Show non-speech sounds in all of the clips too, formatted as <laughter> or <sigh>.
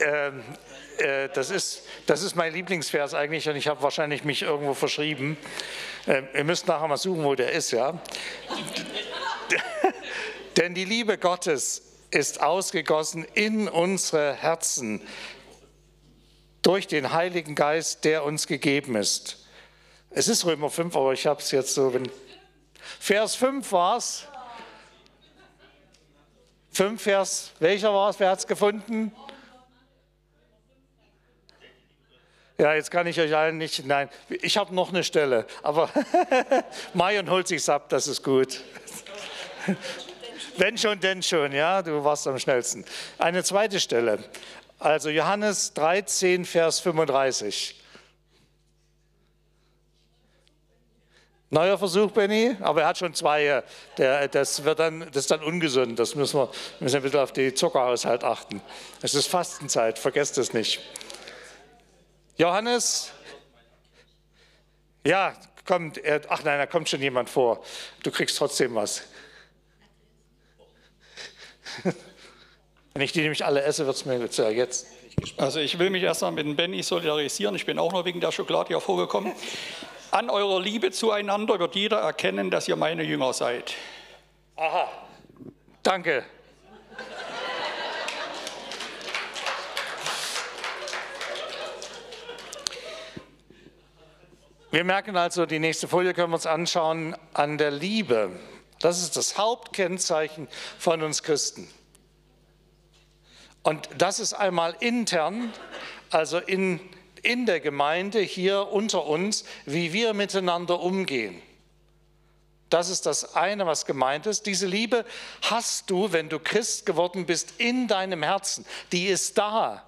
Ähm, äh, das, ist, das ist mein Lieblingsvers eigentlich und ich habe wahrscheinlich mich irgendwo verschrieben. Äh, ihr müsst nachher mal suchen, wo der ist, ja. <laughs> Denn die Liebe Gottes ist ausgegossen in unsere Herzen durch den Heiligen Geist, der uns gegeben ist. Es ist Römer 5, aber ich habe es jetzt so. Vers 5 war es. 5 Vers, welcher war es? Wer hat es gefunden? Ja, jetzt kann ich euch allen nicht, nein, ich habe noch eine Stelle, aber <laughs> Marion holt sich's ab, das ist gut. <laughs> Wenn schon, denn schon, ja, du warst am schnellsten. Eine zweite Stelle, also Johannes 13, Vers 35. Neuer Versuch, Benny, aber er hat schon zwei. Der, das, wird dann, das ist dann ungesund. Das müssen wir, müssen ein bisschen auf den Zuckerhaushalt achten. Es ist Fastenzeit, vergesst es nicht. Johannes? Ja, kommt. Er, ach nein, da kommt schon jemand vor. Du kriegst trotzdem was. Wenn ich die nämlich alle esse, wird es mir ja, jetzt. Also ich will mich erstmal mit dem Benny solidarisieren. Ich bin auch nur wegen der Schokolade hier vorgekommen. An eurer Liebe zueinander wird jeder erkennen, dass ihr meine Jünger seid. Aha, danke. Wir merken also, die nächste Folie können wir uns anschauen, an der Liebe. Das ist das Hauptkennzeichen von uns Christen. Und das ist einmal intern, also in, in der Gemeinde hier unter uns, wie wir miteinander umgehen. Das ist das eine, was gemeint ist. Diese Liebe hast du, wenn du Christ geworden bist, in deinem Herzen. Die ist da.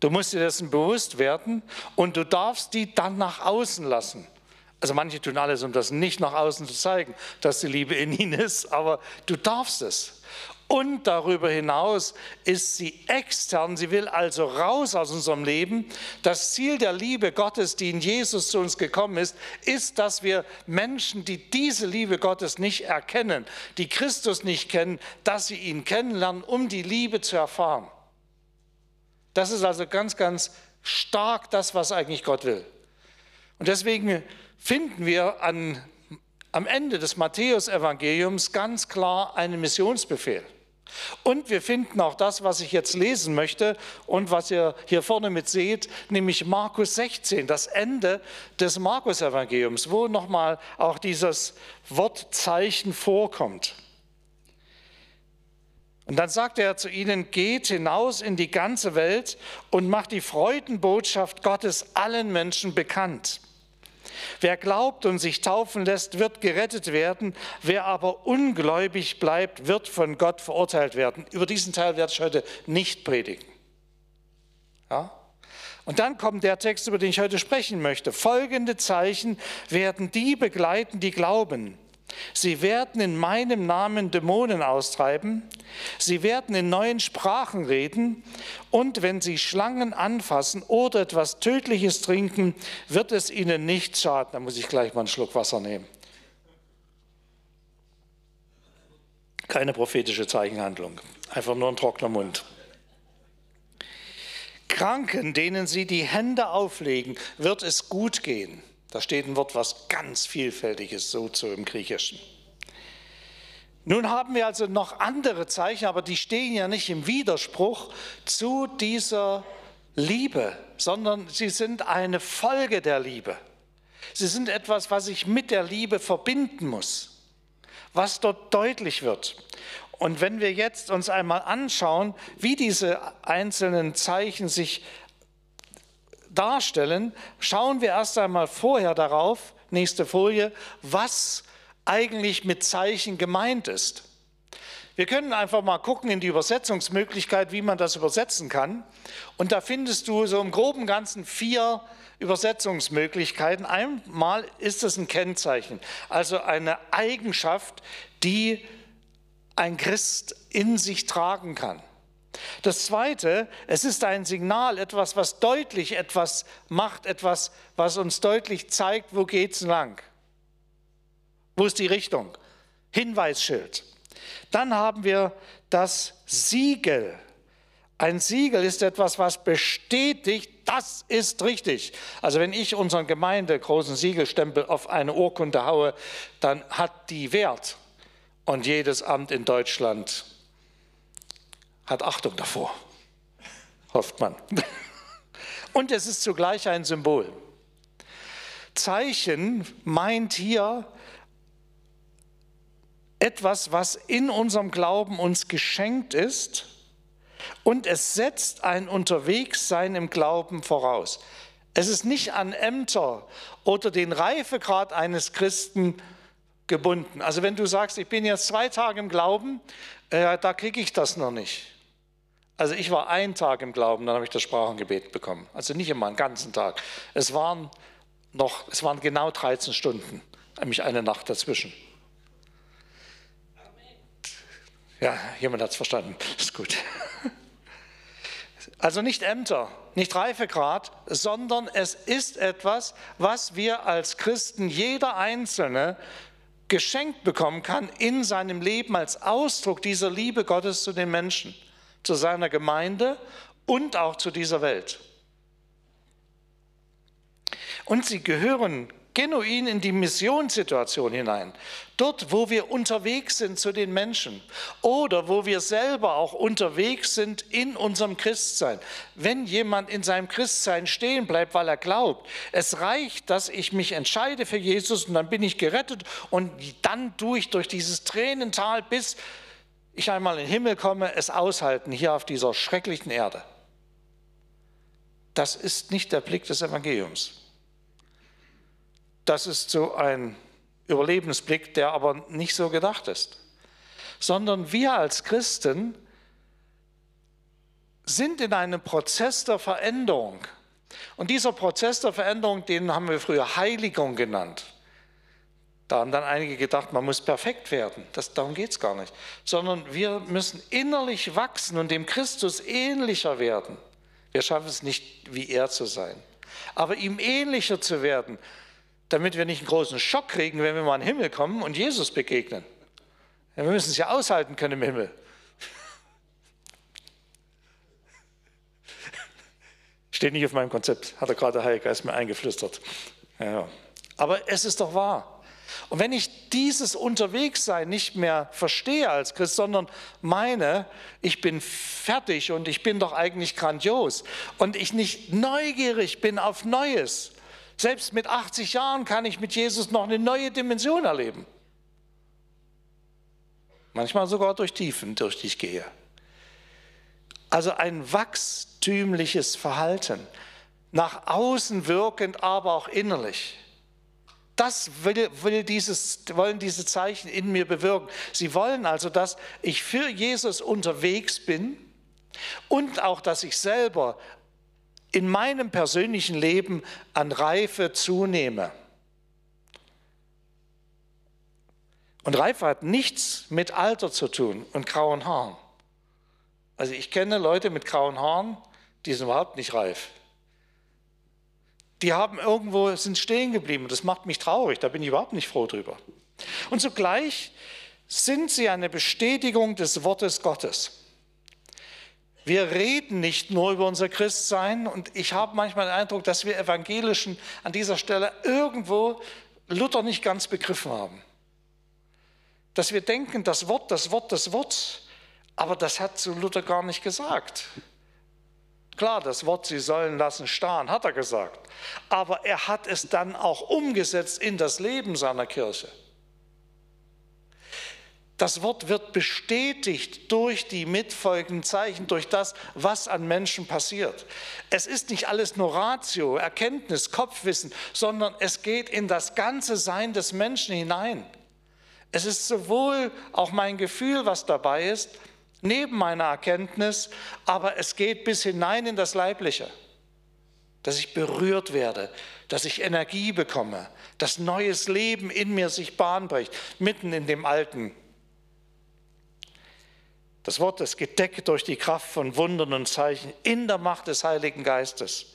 Du musst dir dessen bewusst werden und du darfst die dann nach außen lassen. Also manche tun alles, um das nicht nach außen zu zeigen, dass die Liebe in ihnen ist, aber du darfst es. Und darüber hinaus ist sie extern, sie will also raus aus unserem Leben. Das Ziel der Liebe Gottes, die in Jesus zu uns gekommen ist, ist, dass wir Menschen, die diese Liebe Gottes nicht erkennen, die Christus nicht kennen, dass sie ihn kennenlernen, um die Liebe zu erfahren. Das ist also ganz, ganz stark das, was eigentlich Gott will. Und deswegen finden wir an, am Ende des Matthäusevangeliums ganz klar einen Missionsbefehl. Und wir finden auch das, was ich jetzt lesen möchte und was ihr hier vorne mit seht, nämlich Markus 16, das Ende des Markus-Evangeliums, wo nochmal auch dieses Wortzeichen vorkommt. Und dann sagte er zu ihnen, geht hinaus in die ganze Welt und macht die Freudenbotschaft Gottes allen Menschen bekannt. Wer glaubt und sich taufen lässt, wird gerettet werden. Wer aber ungläubig bleibt, wird von Gott verurteilt werden. Über diesen Teil werde ich heute nicht predigen. Ja? Und dann kommt der Text, über den ich heute sprechen möchte. Folgende Zeichen werden die begleiten, die glauben. Sie werden in meinem Namen Dämonen austreiben, sie werden in neuen Sprachen reden und wenn sie Schlangen anfassen oder etwas Tödliches trinken, wird es ihnen nicht schaden. Da muss ich gleich mal einen Schluck Wasser nehmen. Keine prophetische Zeichenhandlung, einfach nur ein trockener Mund. Kranken, denen sie die Hände auflegen, wird es gut gehen. Da steht ein Wort, was ganz vielfältiges so zu im Griechischen. Nun haben wir also noch andere Zeichen, aber die stehen ja nicht im Widerspruch zu dieser Liebe, sondern sie sind eine Folge der Liebe. Sie sind etwas, was ich mit der Liebe verbinden muss, was dort deutlich wird. Und wenn wir jetzt uns einmal anschauen, wie diese einzelnen Zeichen sich darstellen, schauen wir erst einmal vorher darauf, nächste Folie, was eigentlich mit Zeichen gemeint ist. Wir können einfach mal gucken in die Übersetzungsmöglichkeit, wie man das übersetzen kann. Und da findest du so im groben Ganzen vier Übersetzungsmöglichkeiten. Einmal ist es ein Kennzeichen, also eine Eigenschaft, die ein Christ in sich tragen kann. Das Zweite, es ist ein Signal, etwas, was deutlich etwas macht, etwas, was uns deutlich zeigt, wo geht es lang. Wo ist die Richtung? Hinweisschild. Dann haben wir das Siegel. Ein Siegel ist etwas, was bestätigt, das ist richtig. Also wenn ich unseren Gemeinde großen Siegelstempel auf eine Urkunde haue, dann hat die Wert. Und jedes Amt in Deutschland hat Achtung davor, <laughs> hofft man. <laughs> Und es ist zugleich ein Symbol. Zeichen meint hier etwas, was in unserem Glauben uns geschenkt ist und es setzt ein Unterwegssein im Glauben voraus. Es ist nicht an Ämter oder den Reifegrad eines Christen gebunden. Also wenn du sagst, ich bin jetzt zwei Tage im Glauben, äh, da kriege ich das noch nicht. Also ich war einen Tag im Glauben, dann habe ich das Sprachengebet bekommen. Also nicht immer einen ganzen Tag. Es waren noch, es waren genau 13 Stunden, nämlich eine Nacht dazwischen. Ja, jemand hat es verstanden. <laughs> Ist gut. Also nicht Ämter, nicht Reifegrad, sondern es ist etwas, was wir als Christen, jeder Einzelne, geschenkt bekommen kann in seinem Leben als Ausdruck dieser Liebe Gottes zu den Menschen, zu seiner Gemeinde und auch zu dieser Welt. Und sie gehören genuin in die Missionssituation hinein. Dort, wo wir unterwegs sind zu den Menschen oder wo wir selber auch unterwegs sind in unserem Christsein. Wenn jemand in seinem Christsein stehen bleibt, weil er glaubt, es reicht, dass ich mich entscheide für Jesus und dann bin ich gerettet und dann durch, durch dieses Tränental, bis ich einmal in den Himmel komme, es aushalten hier auf dieser schrecklichen Erde. Das ist nicht der Blick des Evangeliums. Das ist so ein Überlebensblick, der aber nicht so gedacht ist. Sondern wir als Christen sind in einem Prozess der Veränderung. Und dieser Prozess der Veränderung, den haben wir früher Heiligung genannt. Da haben dann einige gedacht, man muss perfekt werden. Das, darum geht es gar nicht. Sondern wir müssen innerlich wachsen und dem Christus ähnlicher werden. Wir schaffen es nicht, wie er zu sein. Aber ihm ähnlicher zu werden, damit wir nicht einen großen Schock kriegen, wenn wir mal in den Himmel kommen und Jesus begegnen. Wir müssen es ja aushalten können im Himmel. <laughs> Steht nicht auf meinem Konzept, hat er gerade der Heilige Geist mir eingeflüstert. Ja. Aber es ist doch wahr. Und wenn ich dieses Unterwegssein nicht mehr verstehe als Christ, sondern meine, ich bin fertig und ich bin doch eigentlich grandios und ich nicht neugierig bin auf Neues, selbst mit 80 Jahren kann ich mit Jesus noch eine neue Dimension erleben. Manchmal sogar durch Tiefen, durch die ich gehe. Also ein wachstümliches Verhalten, nach außen wirkend, aber auch innerlich. Das will, will dieses, wollen diese Zeichen in mir bewirken. Sie wollen also, dass ich für Jesus unterwegs bin und auch, dass ich selber in meinem persönlichen Leben an Reife zunehme. Und Reife hat nichts mit Alter zu tun und grauen Haaren. Also ich kenne Leute mit grauen Haaren, die sind überhaupt nicht reif. Die haben irgendwo, sind stehen geblieben. Das macht mich traurig, da bin ich überhaupt nicht froh drüber. Und zugleich sind sie eine Bestätigung des Wortes Gottes. Wir reden nicht nur über unser Christsein und ich habe manchmal den Eindruck, dass wir Evangelischen an dieser Stelle irgendwo Luther nicht ganz begriffen haben. Dass wir denken, das Wort, das Wort, das Wort, aber das hat zu Luther gar nicht gesagt. Klar, das Wort, sie sollen lassen starren, hat er gesagt. Aber er hat es dann auch umgesetzt in das Leben seiner Kirche. Das Wort wird bestätigt durch die mitfolgenden Zeichen, durch das, was an Menschen passiert. Es ist nicht alles nur Ratio, Erkenntnis, Kopfwissen, sondern es geht in das ganze Sein des Menschen hinein. Es ist sowohl auch mein Gefühl, was dabei ist, neben meiner Erkenntnis, aber es geht bis hinein in das Leibliche, dass ich berührt werde, dass ich Energie bekomme, dass neues Leben in mir sich Bahn bricht, mitten in dem Alten das Wort ist gedeckt durch die Kraft von Wundern und Zeichen in der Macht des Heiligen Geistes.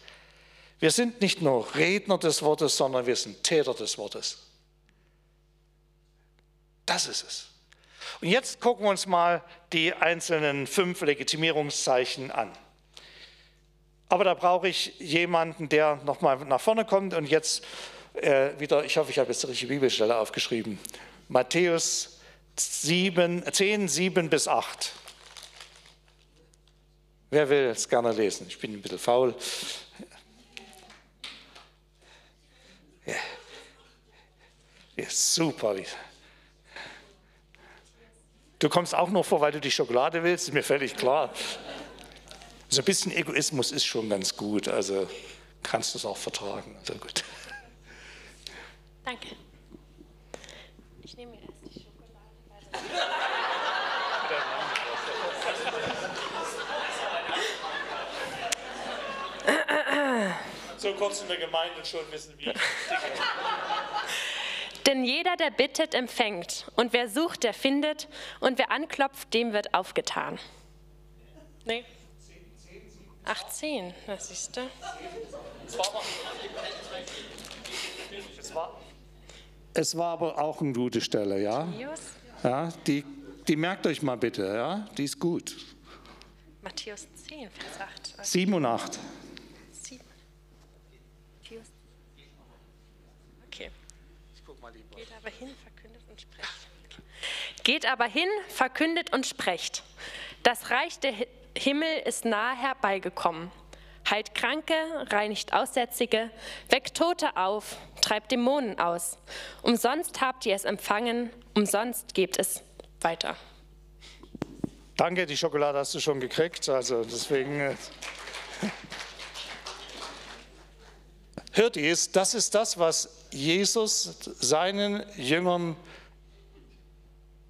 Wir sind nicht nur Redner des Wortes, sondern wir sind Täter des Wortes. Das ist es. Und jetzt gucken wir uns mal die einzelnen fünf Legitimierungszeichen an. Aber da brauche ich jemanden, der nochmal nach vorne kommt und jetzt äh, wieder, ich hoffe, ich habe jetzt die richtige Bibelstelle aufgeschrieben. Matthäus 7, 10, 7 bis 8. Wer will es gerne lesen? Ich bin ein bisschen faul. Ja. ja super. Du kommst auch nur vor, weil du die Schokolade willst, ist mir völlig klar. So ein bisschen Egoismus ist schon ganz gut, also kannst du es auch vertragen. Also gut. Danke. Ich nehme erst die Schokolade. So kurz in der Gemeinde schon wissen, wie. <laughs> Denn jeder, der bittet, empfängt. Und wer sucht, der findet. Und wer anklopft, dem wird aufgetan. Nee. 18, das siehst du. Es war aber auch eine gute Stelle, ja? Ja, die, die merkt euch mal bitte, ja? Die ist gut. Matthäus 10, Vers 8. 7 und 8. 7. Okay. Geht aber hin, verkündet und sprecht. Geht aber hin, verkündet und sprecht. Das Reich der Himmel ist nahe herbeigekommen. Heilt Kranke, reinigt Aussätzige, weckt Tote auf, treibt Dämonen aus. Umsonst habt ihr es empfangen, umsonst gebt es weiter. Danke, die Schokolade hast du schon gekriegt, also deswegen. Hört ihr es? Das ist das, was Jesus seinen Jüngern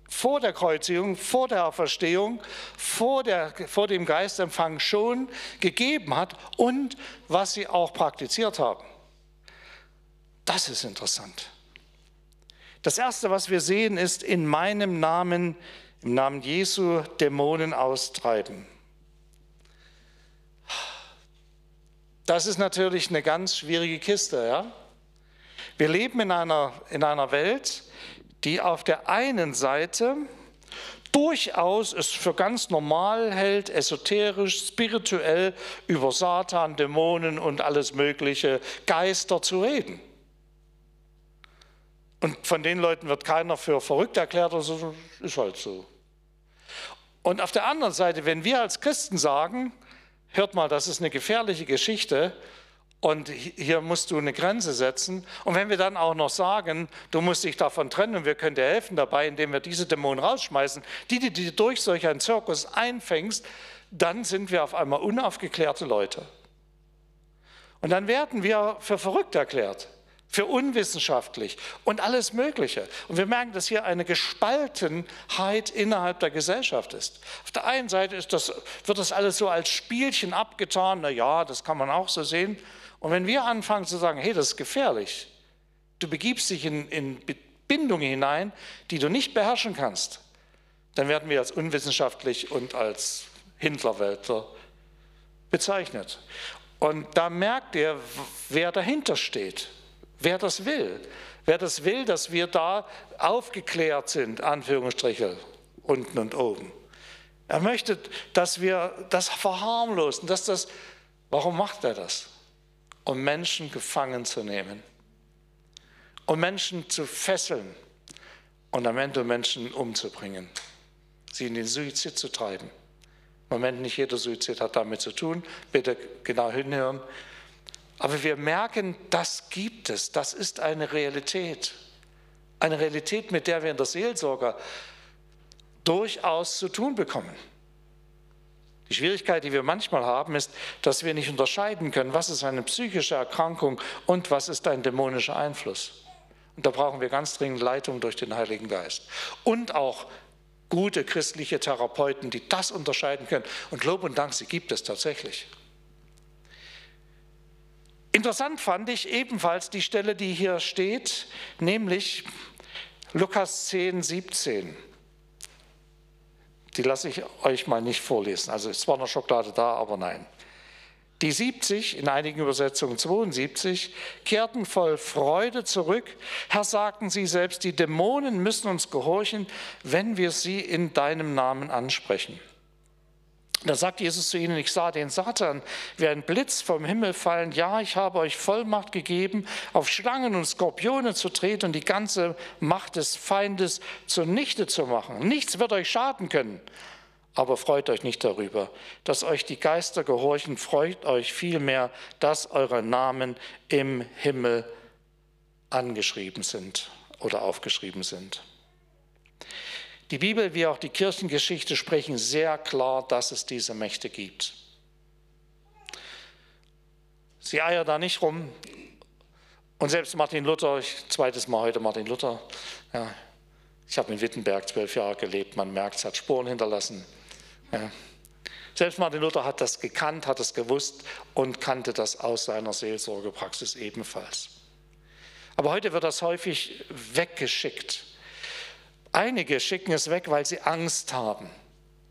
vor der Kreuzigung, vor der Auferstehung, vor, der, vor dem Geistempfang schon gegeben hat und was sie auch praktiziert haben. Das ist interessant. Das Erste, was wir sehen, ist in meinem Namen, im Namen Jesu, Dämonen austreiben. Das ist natürlich eine ganz schwierige Kiste. Ja? Wir leben in einer, in einer Welt, die auf der einen Seite durchaus es für ganz normal hält, esoterisch, spirituell über Satan, Dämonen und alles mögliche Geister zu reden. Und von den Leuten wird keiner für verrückt erklärt, also ist halt so. Und auf der anderen Seite, wenn wir als Christen sagen, hört mal, das ist eine gefährliche Geschichte und hier musst du eine Grenze setzen. Und wenn wir dann auch noch sagen, du musst dich davon trennen und wir können dir helfen dabei, indem wir diese Dämonen rausschmeißen, die du die durch solch einen Zirkus einfängst, dann sind wir auf einmal unaufgeklärte Leute. Und dann werden wir für verrückt erklärt, für unwissenschaftlich und alles Mögliche. Und wir merken, dass hier eine Gespaltenheit innerhalb der Gesellschaft ist. Auf der einen Seite das, wird das alles so als Spielchen abgetan, na ja, das kann man auch so sehen. Und wenn wir anfangen zu sagen, hey, das ist gefährlich, du begibst dich in, in Bindungen hinein, die du nicht beherrschen kannst, dann werden wir als unwissenschaftlich und als Hindlerweltler bezeichnet. Und da merkt ihr, wer dahinter steht, wer das will. Wer das will, dass wir da aufgeklärt sind, Anführungsstriche, unten und oben. Er möchte, dass wir das verharmlosen, dass das, warum macht er das? um Menschen gefangen zu nehmen, um Menschen zu fesseln und am Ende Menschen umzubringen, sie in den Suizid zu treiben. Im Moment nicht jeder Suizid hat damit zu tun, bitte genau hinhören. Aber wir merken, das gibt es, das ist eine Realität. Eine Realität, mit der wir in der Seelsorge durchaus zu tun bekommen. Die Schwierigkeit, die wir manchmal haben, ist, dass wir nicht unterscheiden können, was ist eine psychische Erkrankung und was ist ein dämonischer Einfluss. Und da brauchen wir ganz dringend Leitung durch den Heiligen Geist. Und auch gute christliche Therapeuten, die das unterscheiden können. Und Lob und Dank, sie gibt es tatsächlich. Interessant fand ich ebenfalls die Stelle, die hier steht, nämlich Lukas 10, 17. Die lasse ich euch mal nicht vorlesen. Also es war noch Schokolade da, aber nein. Die 70, in einigen Übersetzungen 72, kehrten voll Freude zurück. Herr, sagten sie selbst, die Dämonen müssen uns gehorchen, wenn wir sie in deinem Namen ansprechen. Da sagt Jesus zu ihnen, ich sah den Satan wie ein Blitz vom Himmel fallen. Ja, ich habe euch Vollmacht gegeben, auf Schlangen und Skorpione zu treten und die ganze Macht des Feindes zunichte zu machen. Nichts wird euch schaden können. Aber freut euch nicht darüber, dass euch die Geister gehorchen, freut euch vielmehr, dass eure Namen im Himmel angeschrieben sind oder aufgeschrieben sind. Die Bibel wie auch die Kirchengeschichte sprechen sehr klar, dass es diese Mächte gibt. Sie eiern da nicht rum. Und selbst Martin Luther, ich, zweites Mal heute Martin Luther, ja, ich habe in Wittenberg zwölf Jahre gelebt, man merkt, es hat Spuren hinterlassen. Ja. Selbst Martin Luther hat das gekannt, hat es gewusst und kannte das aus seiner Seelsorgepraxis ebenfalls. Aber heute wird das häufig weggeschickt. Einige schicken es weg, weil sie Angst haben,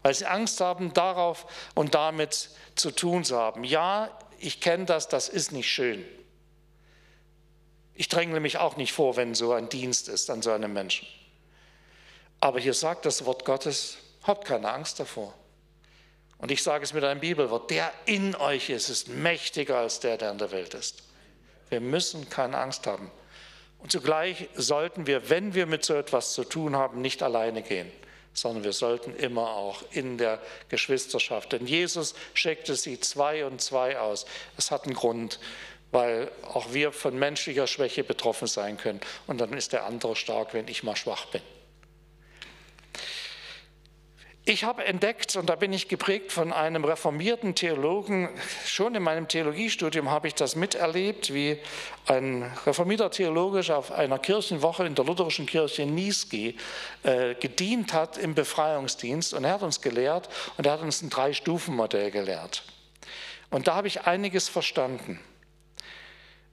weil sie Angst haben, darauf und damit zu tun zu haben. Ja, ich kenne das, das ist nicht schön. Ich drängle mich auch nicht vor, wenn so ein Dienst ist an so einem Menschen. Aber hier sagt das Wort Gottes, habt keine Angst davor. Und ich sage es mit einem Bibelwort, der in euch ist, ist mächtiger als der, der in der Welt ist. Wir müssen keine Angst haben. Und zugleich sollten wir, wenn wir mit so etwas zu tun haben, nicht alleine gehen, sondern wir sollten immer auch in der Geschwisterschaft. Denn Jesus schickte sie zwei und zwei aus. Es hat einen Grund, weil auch wir von menschlicher Schwäche betroffen sein können. Und dann ist der andere stark, wenn ich mal schwach bin. Ich habe entdeckt, und da bin ich geprägt von einem reformierten Theologen, schon in meinem Theologiestudium habe ich das miterlebt, wie ein reformierter Theologe auf einer Kirchenwoche in der lutherischen Kirche in Niesky äh, gedient hat im Befreiungsdienst. Und er hat uns gelehrt und er hat uns ein Drei-Stufen-Modell gelehrt. Und da habe ich einiges verstanden.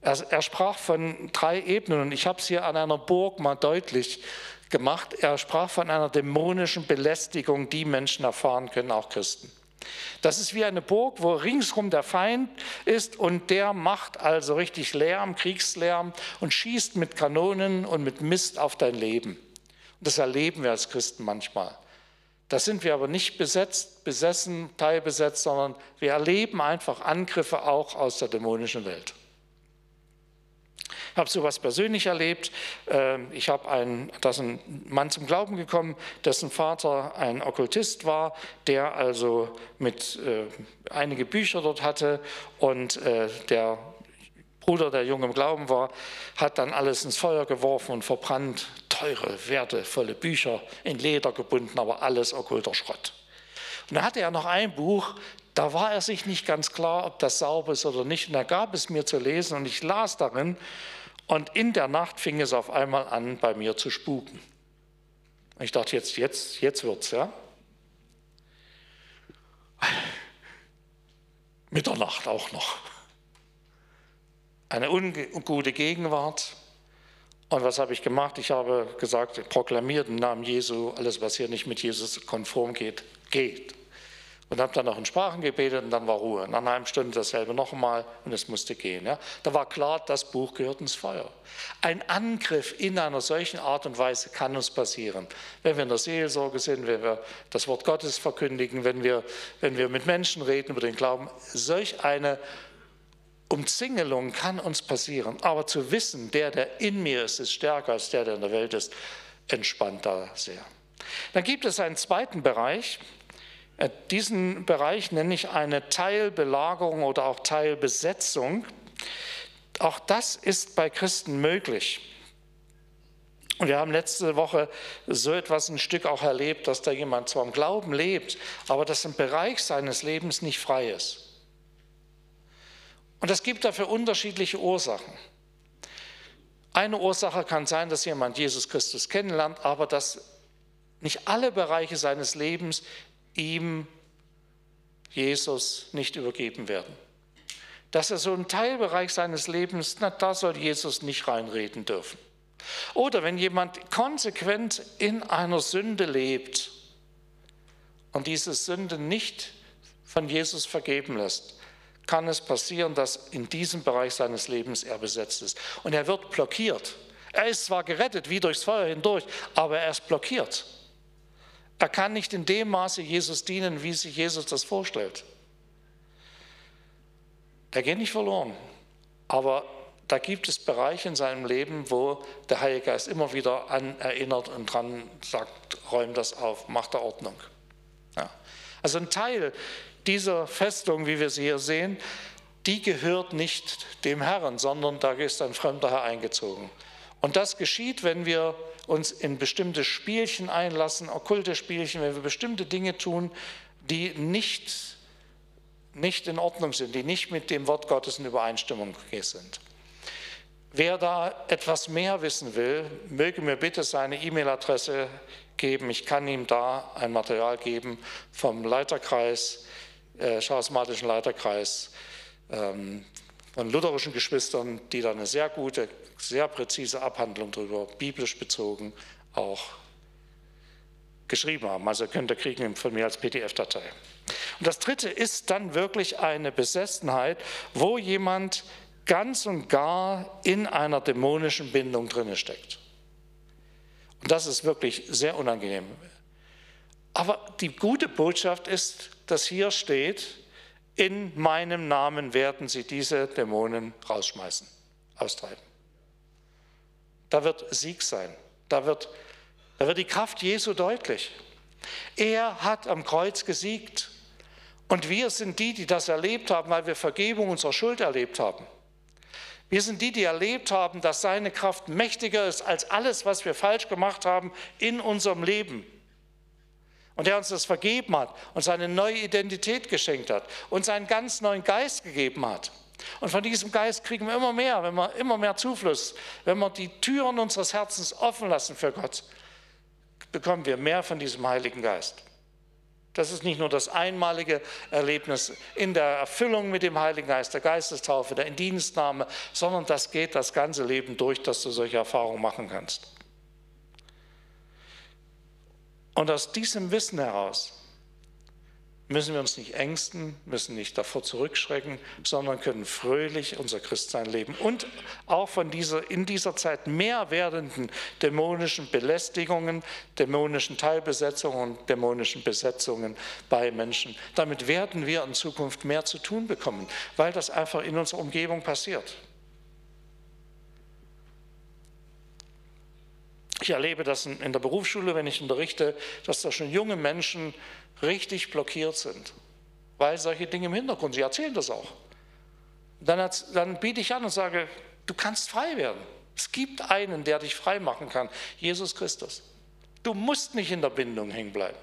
Er, er sprach von drei Ebenen und ich habe es hier an einer Burg mal deutlich gemacht. Er sprach von einer dämonischen Belästigung, die Menschen erfahren können, auch Christen. Das ist wie eine Burg, wo ringsherum der Feind ist und der macht also richtig Lärm, Kriegslärm und schießt mit Kanonen und mit Mist auf dein Leben. Und das erleben wir als Christen manchmal. Da sind wir aber nicht besetzt, besessen, teilbesetzt, sondern wir erleben einfach Angriffe auch aus der dämonischen Welt. Ich habe sowas persönlich erlebt. Ähm, ich habe einen, da ist ein Mann zum Glauben gekommen, dessen Vater ein Okkultist war, der also mit äh, einige Bücher dort hatte und äh, der Bruder, der jung im Glauben war, hat dann alles ins Feuer geworfen und verbrannt. Teure, wertevolle Bücher, in Leder gebunden, aber alles okkulter Schrott. Und dann hatte er noch ein Buch, da war er sich nicht ganz klar, ob das sauber ist oder nicht. Und er gab es mir zu lesen und ich las darin und in der Nacht fing es auf einmal an, bei mir zu spuken. Ich dachte, jetzt, jetzt, jetzt wird's, ja. Mitternacht auch noch. Eine ungute Gegenwart. Und was habe ich gemacht? Ich habe gesagt, proklamiert im Namen Jesu, alles, was hier nicht mit Jesus konform geht, geht und habe dann noch in Sprachen gebetet und dann war Ruhe. Nach einer halben Stunde dasselbe noch einmal und es musste gehen. Ja. Da war klar, das Buch gehört ins Feuer. Ein Angriff in einer solchen Art und Weise kann uns passieren. Wenn wir in der Seelsorge sind, wenn wir das Wort Gottes verkündigen, wenn wir, wenn wir mit Menschen reden über den Glauben, solch eine Umzingelung kann uns passieren. Aber zu wissen, der, der in mir ist, ist stärker als der, der in der Welt ist, entspannt da sehr. Dann gibt es einen zweiten Bereich, diesen Bereich nenne ich eine Teilbelagerung oder auch Teilbesetzung. Auch das ist bei Christen möglich. Und wir haben letzte Woche so etwas ein Stück auch erlebt, dass da jemand zwar im Glauben lebt, aber dass ein Bereich seines Lebens nicht frei ist. Und es gibt dafür unterschiedliche Ursachen. Eine Ursache kann sein, dass jemand Jesus Christus kennenlernt, aber dass nicht alle Bereiche seines Lebens ihm Jesus nicht übergeben werden. Dass er so einen Teilbereich seines Lebens, na, da soll Jesus nicht reinreden dürfen. Oder wenn jemand konsequent in einer Sünde lebt und diese Sünde nicht von Jesus vergeben lässt, kann es passieren, dass in diesem Bereich seines Lebens er besetzt ist. Und er wird blockiert. Er ist zwar gerettet, wie durchs Feuer hindurch, aber er ist blockiert. Er kann nicht in dem Maße Jesus dienen, wie sich Jesus das vorstellt. Er geht nicht verloren, aber da gibt es Bereiche in seinem Leben, wo der Heilige Geist immer wieder an erinnert und dran sagt, räum das auf, mach da Ordnung. Ja. Also ein Teil dieser Festung, wie wir sie hier sehen, die gehört nicht dem Herrn, sondern da ist ein fremder Herr eingezogen. Und das geschieht, wenn wir uns in bestimmte Spielchen einlassen, okkulte Spielchen, wenn wir bestimmte Dinge tun, die nicht, nicht in Ordnung sind, die nicht mit dem Wort Gottes in Übereinstimmung sind. Wer da etwas mehr wissen will, möge mir bitte seine E-Mail-Adresse geben. Ich kann ihm da ein Material geben vom Leiterkreis, äh, charismatischen Leiterkreis ähm, von lutherischen Geschwistern, die da eine sehr gute, sehr präzise Abhandlung darüber, biblisch bezogen, auch geschrieben haben. Also könnt ihr kriegen von mir als PDF-Datei. Und das dritte ist dann wirklich eine Besessenheit, wo jemand ganz und gar in einer dämonischen Bindung drinne steckt. Und das ist wirklich sehr unangenehm. Aber die gute Botschaft ist, dass hier steht, in meinem Namen werden sie diese Dämonen rausschmeißen, austreiben. Da wird Sieg sein, da wird, da wird die Kraft Jesu deutlich. Er hat am Kreuz gesiegt und wir sind die, die das erlebt haben, weil wir Vergebung unserer Schuld erlebt haben. Wir sind die, die erlebt haben, dass seine Kraft mächtiger ist als alles, was wir falsch gemacht haben in unserem Leben. Und der uns das vergeben hat und seine neue Identität geschenkt hat und seinen ganz neuen Geist gegeben hat. Und von diesem Geist kriegen wir immer mehr, wenn wir immer mehr Zufluss, wenn wir die Türen unseres Herzens offen lassen für Gott, bekommen wir mehr von diesem Heiligen Geist. Das ist nicht nur das einmalige Erlebnis in der Erfüllung mit dem Heiligen Geist, der Geistestaufe, der Indienstnahme, sondern das geht das ganze Leben durch, dass du solche Erfahrungen machen kannst. Und aus diesem Wissen heraus müssen wir uns nicht ängsten, müssen nicht davor zurückschrecken, sondern können fröhlich unser Christsein leben und auch von dieser in dieser Zeit mehr werdenden dämonischen Belästigungen, dämonischen Teilbesetzungen und dämonischen Besetzungen bei Menschen. Damit werden wir in Zukunft mehr zu tun bekommen, weil das einfach in unserer Umgebung passiert. Ich erlebe das in der Berufsschule, wenn ich unterrichte, dass da schon junge Menschen richtig blockiert sind, weil solche Dinge im Hintergrund, sie erzählen das auch. Dann, dann biete ich an und sage, du kannst frei werden. Es gibt einen, der dich frei machen kann, Jesus Christus. Du musst nicht in der Bindung hängen bleiben.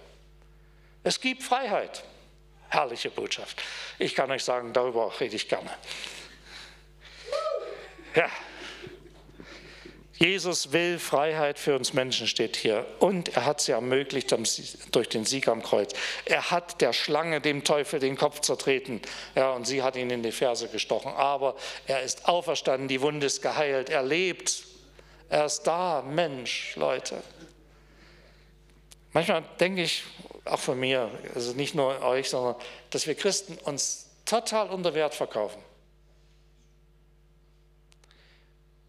Es gibt Freiheit. Herrliche Botschaft. Ich kann euch sagen, darüber rede ich gerne. Ja. Jesus will Freiheit für uns Menschen, steht hier. Und er hat sie ermöglicht durch den Sieg am Kreuz. Er hat der Schlange, dem Teufel, den Kopf zertreten. Ja, und sie hat ihn in die Ferse gestochen. Aber er ist auferstanden, die Wunde ist geheilt, er lebt. Er ist da, Mensch, Leute. Manchmal denke ich, auch von mir, also nicht nur euch, sondern dass wir Christen uns total unter Wert verkaufen.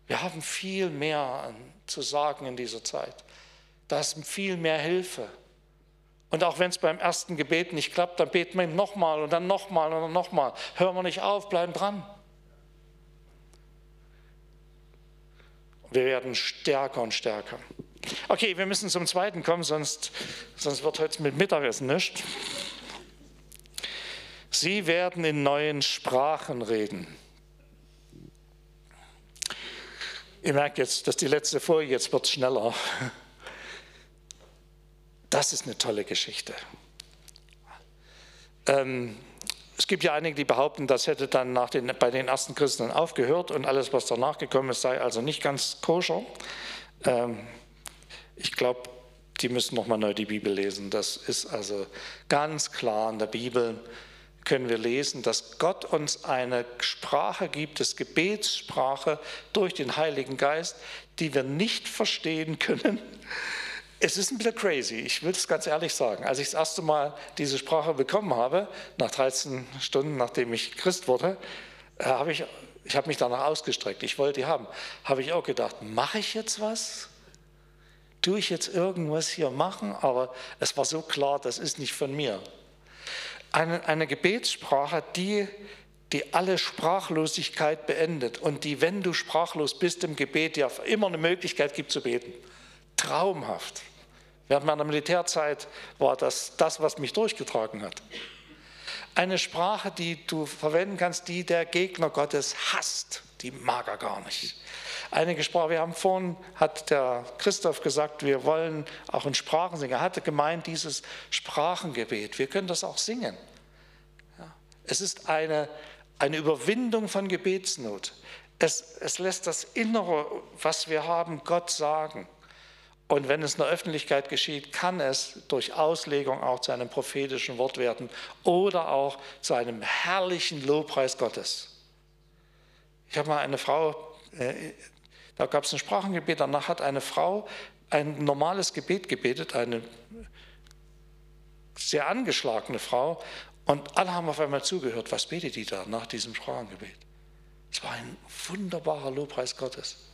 Wir haben viel mehr zu sagen in dieser Zeit. Da ist viel mehr Hilfe. Und auch wenn es beim ersten Gebet nicht klappt, dann beten wir ihm nochmal und dann nochmal und dann nochmal. Hören wir nicht auf, bleiben dran. Wir werden stärker und stärker. Okay, wir müssen zum zweiten kommen, sonst, sonst wird heute mit Mittagessen nichts. Sie werden in neuen Sprachen reden. Ihr merkt jetzt, dass die letzte Folie, jetzt wird schneller. Das ist eine tolle Geschichte. Ähm, es gibt ja einige, die behaupten, das hätte dann nach den, bei den ersten Christen aufgehört und alles, was danach gekommen ist, sei also nicht ganz koscher. Ähm, ich glaube, die müssen nochmal neu die Bibel lesen. Das ist also ganz klar in der Bibel können wir lesen, dass Gott uns eine Sprache gibt, das Gebetssprache durch den Heiligen Geist, die wir nicht verstehen können, Es ist ein bisschen crazy, ich will es ganz ehrlich sagen. Als ich das erste Mal diese Sprache bekommen habe, nach 13 Stunden, nachdem ich Christ wurde, äh, habe ich, ich habe mich danach ausgestreckt. Ich wollte die haben. Habe ich auch gedacht, mache ich jetzt was? Tue ich jetzt irgendwas hier machen? Aber es war so klar, das ist nicht von mir. Eine, eine Gebetssprache, die, die alle Sprachlosigkeit beendet und die, wenn du sprachlos bist im Gebet, ja immer eine Möglichkeit gibt zu beten. Traumhaft. Während meiner Militärzeit war das das, was mich durchgetragen hat. Eine Sprache, die du verwenden kannst, die der Gegner Gottes hasst, die mag er gar nicht. Einige Sprache, wir haben vorhin, hat der Christoph gesagt, wir wollen auch in Sprachen singen. Er hatte gemeint, dieses Sprachengebet, wir können das auch singen. Es ist eine, eine Überwindung von Gebetsnot. Es, es lässt das Innere, was wir haben, Gott sagen. Und wenn es in der Öffentlichkeit geschieht, kann es durch Auslegung auch zu einem prophetischen Wort werden oder auch zu einem herrlichen Lobpreis Gottes. Ich habe mal eine Frau, äh, da gab es ein Sprachengebet, danach hat eine Frau ein normales Gebet gebetet, eine sehr angeschlagene Frau, und alle haben auf einmal zugehört, was betet die da nach diesem Sprachengebet? Es war ein wunderbarer Lobpreis Gottes.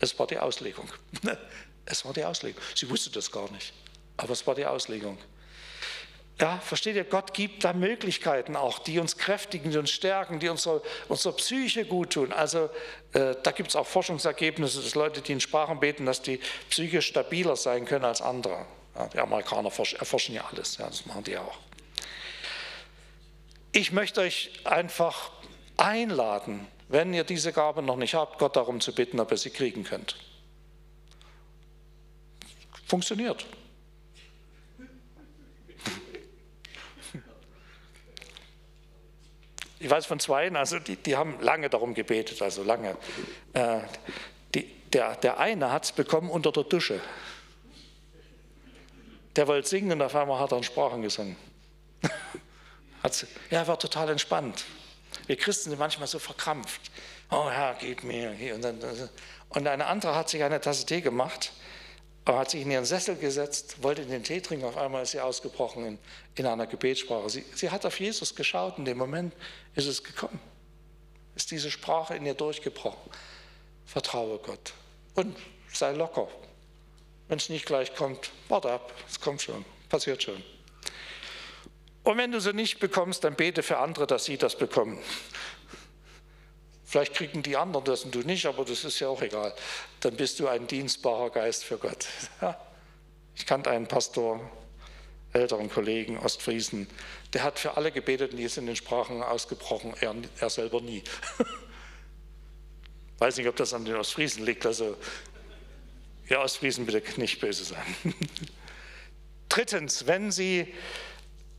Es war die Auslegung. <laughs> Es war die Auslegung. Sie wusste das gar nicht, aber es war die Auslegung. Ja, versteht ihr, Gott gibt da Möglichkeiten auch, die uns kräftigen, die uns stärken, die unserer, unserer Psyche gut tun. Also äh, da gibt es auch Forschungsergebnisse, dass Leute, die in Sprachen beten, dass die psychisch stabiler sein können als andere. Ja, die Amerikaner erforschen ja alles, ja, das machen die auch. Ich möchte euch einfach einladen, wenn ihr diese Gabe noch nicht habt, Gott darum zu bitten, ob ihr sie kriegen könnt. Funktioniert. Ich weiß von zweien, also die, die haben lange darum gebetet, also lange. Äh, die, der, der eine hat es bekommen unter der Dusche. Der wollte singen und auf einmal hat er in Sprachen gesungen. <laughs> er war total entspannt. Wir Christen sind manchmal so verkrampft. Oh Herr, gib mir. Und, dann, und eine andere hat sich eine Tasse Tee gemacht aber hat sich in ihren Sessel gesetzt, wollte den Tee trinken, auf einmal ist sie ausgebrochen in, in einer Gebetssprache. Sie, sie hat auf Jesus geschaut, in dem Moment ist es gekommen. Ist diese Sprache in ihr durchgebrochen. Vertraue Gott und sei locker. Wenn es nicht gleich kommt, warte ab, es kommt schon, passiert schon. Und wenn du sie nicht bekommst, dann bete für andere, dass sie das bekommen. Vielleicht kriegen die anderen das und du nicht, aber das ist ja auch egal. Dann bist du ein dienstbarer Geist für Gott. Ich kannte einen Pastor, älteren Kollegen, Ostfriesen, der hat für alle gebetet und die ist in den Sprachen ausgebrochen, er, er selber nie. <laughs> Weiß nicht, ob das an den Ostfriesen liegt, also ihr Ostfriesen bitte nicht böse sein. <laughs> Drittens, wenn Sie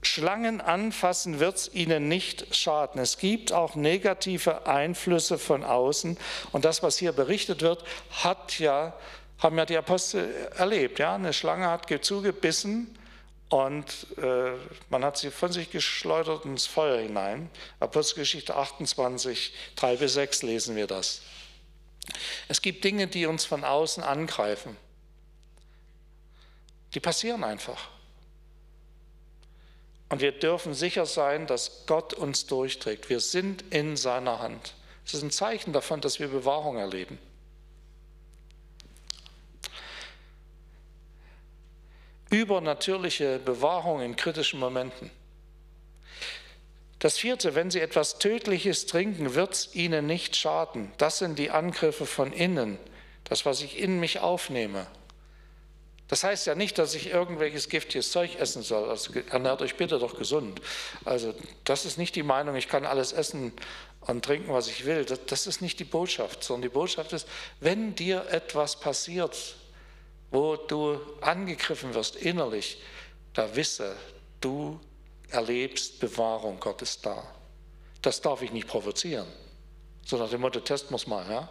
Schlangen anfassen wird es ihnen nicht schaden. Es gibt auch negative Einflüsse von außen. Und das, was hier berichtet wird, hat ja, haben ja die Apostel erlebt. Ja? Eine Schlange hat zugebissen und äh, man hat sie von sich geschleudert ins Feuer hinein. Apostelgeschichte 28, 3 bis 6 lesen wir das. Es gibt Dinge, die uns von außen angreifen. Die passieren einfach. Und wir dürfen sicher sein, dass Gott uns durchträgt. Wir sind in seiner Hand. Es ist ein Zeichen davon, dass wir Bewahrung erleben. Übernatürliche Bewahrung in kritischen Momenten. Das vierte, wenn Sie etwas Tödliches trinken, wird es Ihnen nicht schaden. Das sind die Angriffe von innen, das, was ich in mich aufnehme. Das heißt ja nicht, dass ich irgendwelches giftiges Zeug essen soll. Also ernährt euch bitte doch gesund. Also das ist nicht die Meinung, ich kann alles essen und trinken, was ich will. Das, das ist nicht die Botschaft, sondern die Botschaft ist, wenn dir etwas passiert, wo du angegriffen wirst innerlich, da wisse, du erlebst Bewahrung, Gott ist da. Das darf ich nicht provozieren. So nach dem Motto, test muss mal, ja?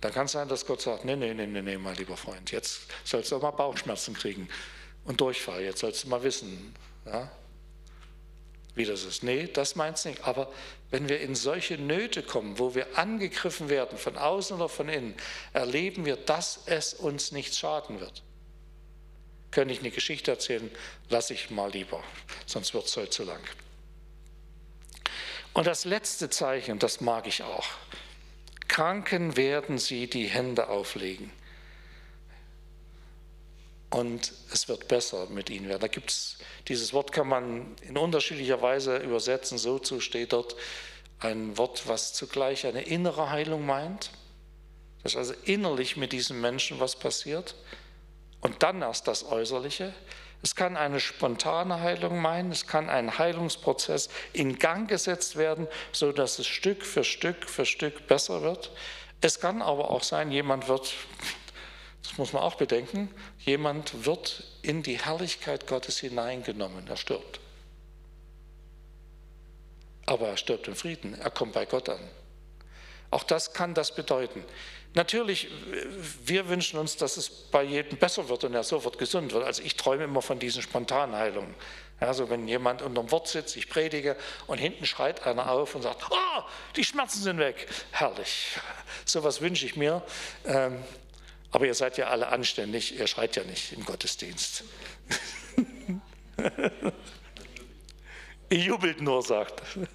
Dann kann es sein, dass Gott sagt, nee, nee, nee, nee, nee, mein lieber Freund, jetzt sollst du auch mal Bauchschmerzen kriegen und Durchfall, jetzt sollst du mal wissen, ja, wie das ist. Nee, das meint es nicht. Aber wenn wir in solche Nöte kommen, wo wir angegriffen werden, von außen oder von innen, erleben wir, dass es uns nicht schaden wird. könnte ich eine Geschichte erzählen, lasse ich mal lieber, sonst wird es heute zu lang. Und das letzte Zeichen, das mag ich auch. Kranken werden sie die Hände auflegen. Und es wird besser mit ihnen werden. Da gibt es, dieses Wort kann man in unterschiedlicher Weise übersetzen. So steht dort ein Wort, was zugleich eine innere Heilung meint. Dass also innerlich mit diesem Menschen was passiert. Und dann erst das Äußerliche. Es kann eine spontane Heilung meinen, es kann ein Heilungsprozess in Gang gesetzt werden, so dass es Stück für Stück für Stück besser wird. Es kann aber auch sein, jemand wird, das muss man auch bedenken, jemand wird in die Herrlichkeit Gottes hineingenommen, er stirbt. Aber er stirbt im Frieden, er kommt bei Gott an. Auch das kann das bedeuten. Natürlich, wir wünschen uns, dass es bei jedem besser wird und er sofort gesund wird. Also ich träume immer von diesen Spontanheilungen. Also wenn jemand unterm Wort sitzt, ich predige und hinten schreit einer auf und sagt, oh, die Schmerzen sind weg. Herrlich. <laughs> Sowas wünsche ich mir. Ähm, aber ihr seid ja alle anständig, ihr schreit ja nicht im Gottesdienst. <laughs> ihr jubelt nur, sagt. <laughs>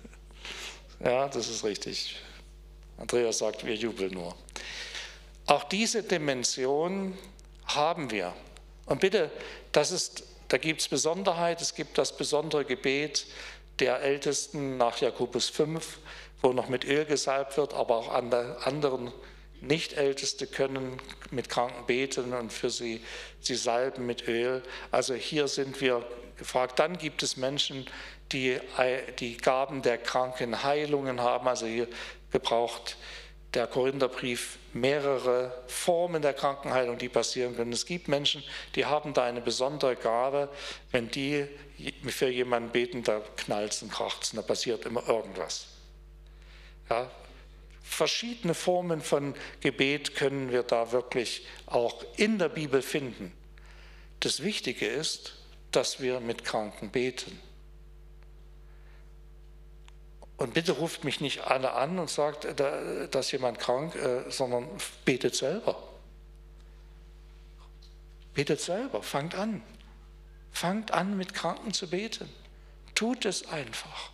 Ja, das ist richtig. Andreas sagt, wir jubeln nur. Auch diese Dimension haben wir. Und bitte, das ist, da gibt es Besonderheit, es gibt das besondere Gebet der Ältesten nach Jakobus 5, wo noch mit Öl gesalbt wird, aber auch anderen Nicht-Älteste können mit Kranken beten und für sie, sie salben mit Öl. Also hier sind wir gefragt. Dann gibt es Menschen, die die Gaben der Krankenheilungen haben. Also hier gebraucht der Korintherbrief mehrere Formen der Krankenheilung, die passieren können. Es gibt Menschen, die haben da eine besondere Gabe. Wenn die für jemanden beten, da knallt und kracht da passiert immer irgendwas. Ja, verschiedene Formen von Gebet können wir da wirklich auch in der Bibel finden. Das Wichtige ist, dass wir mit Kranken beten. Und bitte ruft mich nicht alle an und sagt, äh, da ist jemand krank, äh, sondern betet selber. Betet selber, fangt an. Fangt an, mit Kranken zu beten. Tut es einfach.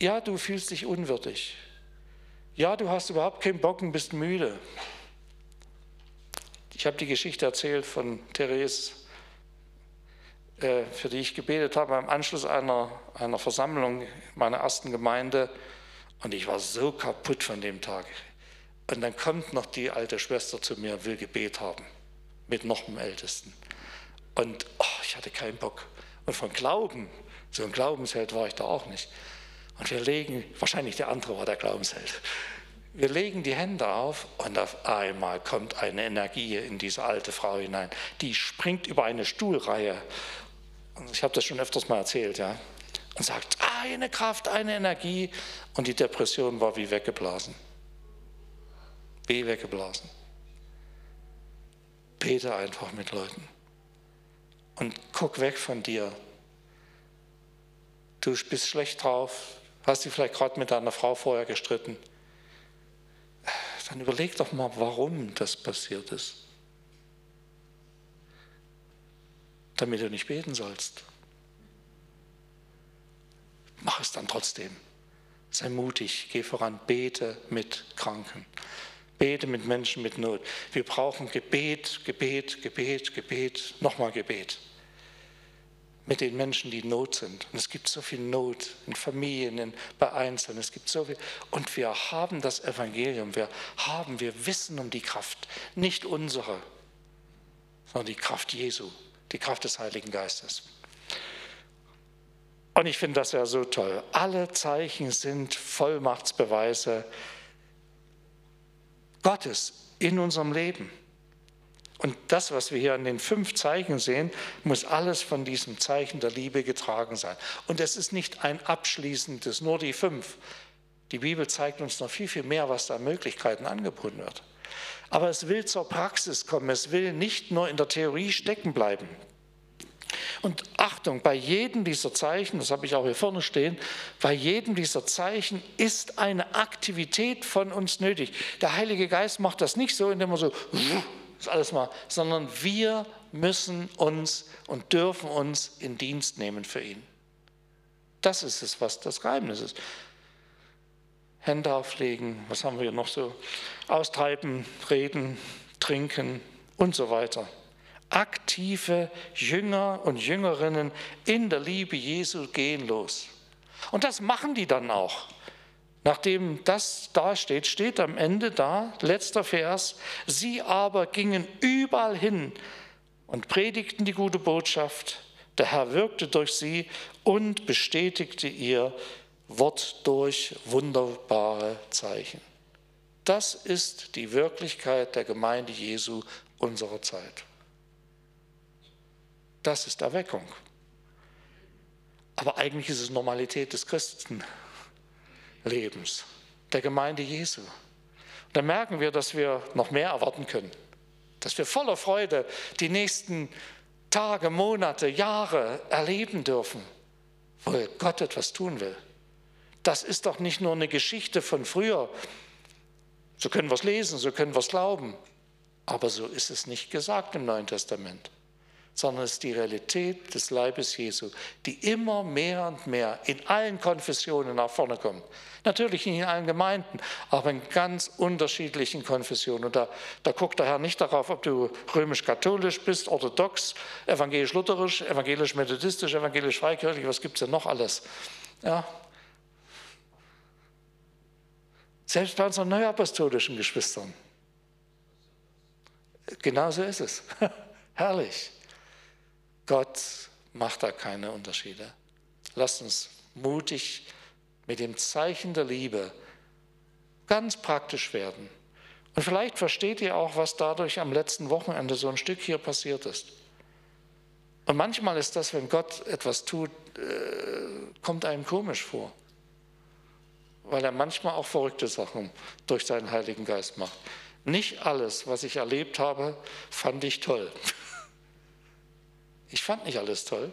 Ja, du fühlst dich unwürdig. Ja, du hast überhaupt keinen Bock und bist müde. Ich habe die Geschichte erzählt von Therese für die ich gebetet habe, im Anschluss einer, einer Versammlung meiner ersten Gemeinde. Und ich war so kaputt von dem Tag. Und dann kommt noch die alte Schwester zu mir und will Gebet haben, mit noch einem Ältesten. Und oh, ich hatte keinen Bock. Und von Glauben, so ein Glaubensheld war ich da auch nicht. Und wir legen, wahrscheinlich der andere war der Glaubensheld. Wir legen die Hände auf und auf einmal kommt eine Energie in diese alte Frau hinein. Die springt über eine Stuhlreihe ich habe das schon öfters mal erzählt, ja, und sagt, eine Kraft, eine Energie und die Depression war wie weggeblasen. Wie weggeblasen. Bete einfach mit Leuten und guck weg von dir. Du bist schlecht drauf, hast dich vielleicht gerade mit deiner Frau vorher gestritten. Dann überleg doch mal, warum das passiert ist. Damit du nicht beten sollst. Mach es dann trotzdem. Sei mutig, geh voran, bete mit Kranken. Bete mit Menschen mit Not. Wir brauchen Gebet, Gebet, Gebet, Gebet, nochmal Gebet. Mit den Menschen, die in Not sind. Und es gibt so viel Not in Familien, in, bei Einzelnen. Es gibt so viel. Und wir haben das Evangelium. Wir haben, wir wissen um die Kraft. Nicht unsere, sondern die Kraft Jesu die Kraft des Heiligen Geistes. Und ich finde das ja so toll. Alle Zeichen sind Vollmachtsbeweise Gottes in unserem Leben. Und das, was wir hier an den fünf Zeichen sehen, muss alles von diesem Zeichen der Liebe getragen sein. Und es ist nicht ein abschließendes, nur die fünf. Die Bibel zeigt uns noch viel, viel mehr, was da an Möglichkeiten angeboten wird. Aber es will zur Praxis kommen, es will nicht nur in der Theorie stecken bleiben. Und Achtung, bei jedem dieser Zeichen, das habe ich auch hier vorne stehen, bei jedem dieser Zeichen ist eine Aktivität von uns nötig. Der Heilige Geist macht das nicht so, indem er so das alles mal, sondern wir müssen uns und dürfen uns in Dienst nehmen für ihn. Das ist es, was das Geheimnis ist. Hände auflegen, was haben wir noch so? Austreiben, reden, trinken und so weiter. Aktive Jünger und Jüngerinnen in der Liebe Jesu gehen los. Und das machen die dann auch. Nachdem das da steht, steht am Ende da, letzter Vers, sie aber gingen überall hin und predigten die gute Botschaft. Der Herr wirkte durch sie und bestätigte ihr Wort durch wunderbare Zeichen. Das ist die Wirklichkeit der Gemeinde Jesu unserer Zeit. Das ist Erweckung. Aber eigentlich ist es Normalität des Christen. Lebens, der Gemeinde Jesu. Und da merken wir, dass wir noch mehr erwarten können, dass wir voller Freude die nächsten Tage, Monate, Jahre erleben dürfen, wo Gott etwas tun will. Das ist doch nicht nur eine Geschichte von früher. So können wir es lesen, so können wir es glauben. Aber so ist es nicht gesagt im Neuen Testament sondern es ist die Realität des Leibes Jesu, die immer mehr und mehr in allen Konfessionen nach vorne kommt. Natürlich nicht in allen Gemeinden, aber in ganz unterschiedlichen Konfessionen. Und da, da guckt der Herr nicht darauf, ob du römisch-katholisch bist, orthodox, evangelisch-lutherisch, evangelisch-methodistisch, evangelisch-freikirchlich, was gibt es denn noch alles? Ja. Selbst bei unseren neuapostolischen Geschwistern. Genauso ist es. <laughs> Herrlich. Gott macht da keine Unterschiede. Lasst uns mutig mit dem Zeichen der Liebe ganz praktisch werden. Und vielleicht versteht ihr auch, was dadurch am letzten Wochenende so ein Stück hier passiert ist. Und manchmal ist das, wenn Gott etwas tut, äh, kommt einem komisch vor. Weil er manchmal auch verrückte Sachen durch seinen Heiligen Geist macht. Nicht alles, was ich erlebt habe, fand ich toll. Ich fand nicht alles toll,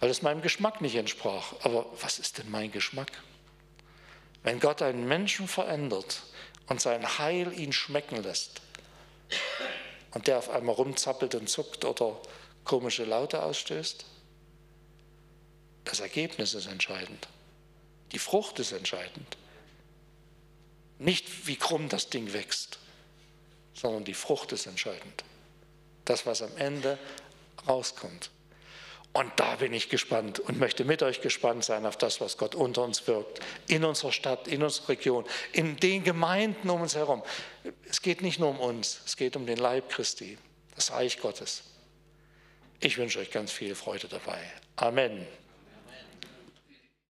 weil es meinem Geschmack nicht entsprach. Aber was ist denn mein Geschmack? Wenn Gott einen Menschen verändert und sein Heil ihn schmecken lässt und der auf einmal rumzappelt und zuckt oder komische Laute ausstößt, das Ergebnis ist entscheidend. Die Frucht ist entscheidend. Nicht wie krumm das Ding wächst, sondern die Frucht ist entscheidend. Das, was am Ende rauskommt. Und da bin ich gespannt und möchte mit euch gespannt sein auf das, was Gott unter uns wirkt, in unserer Stadt, in unserer Region, in den Gemeinden um uns herum. Es geht nicht nur um uns, es geht um den Leib Christi, das Reich Gottes. Ich wünsche euch ganz viel Freude dabei. Amen.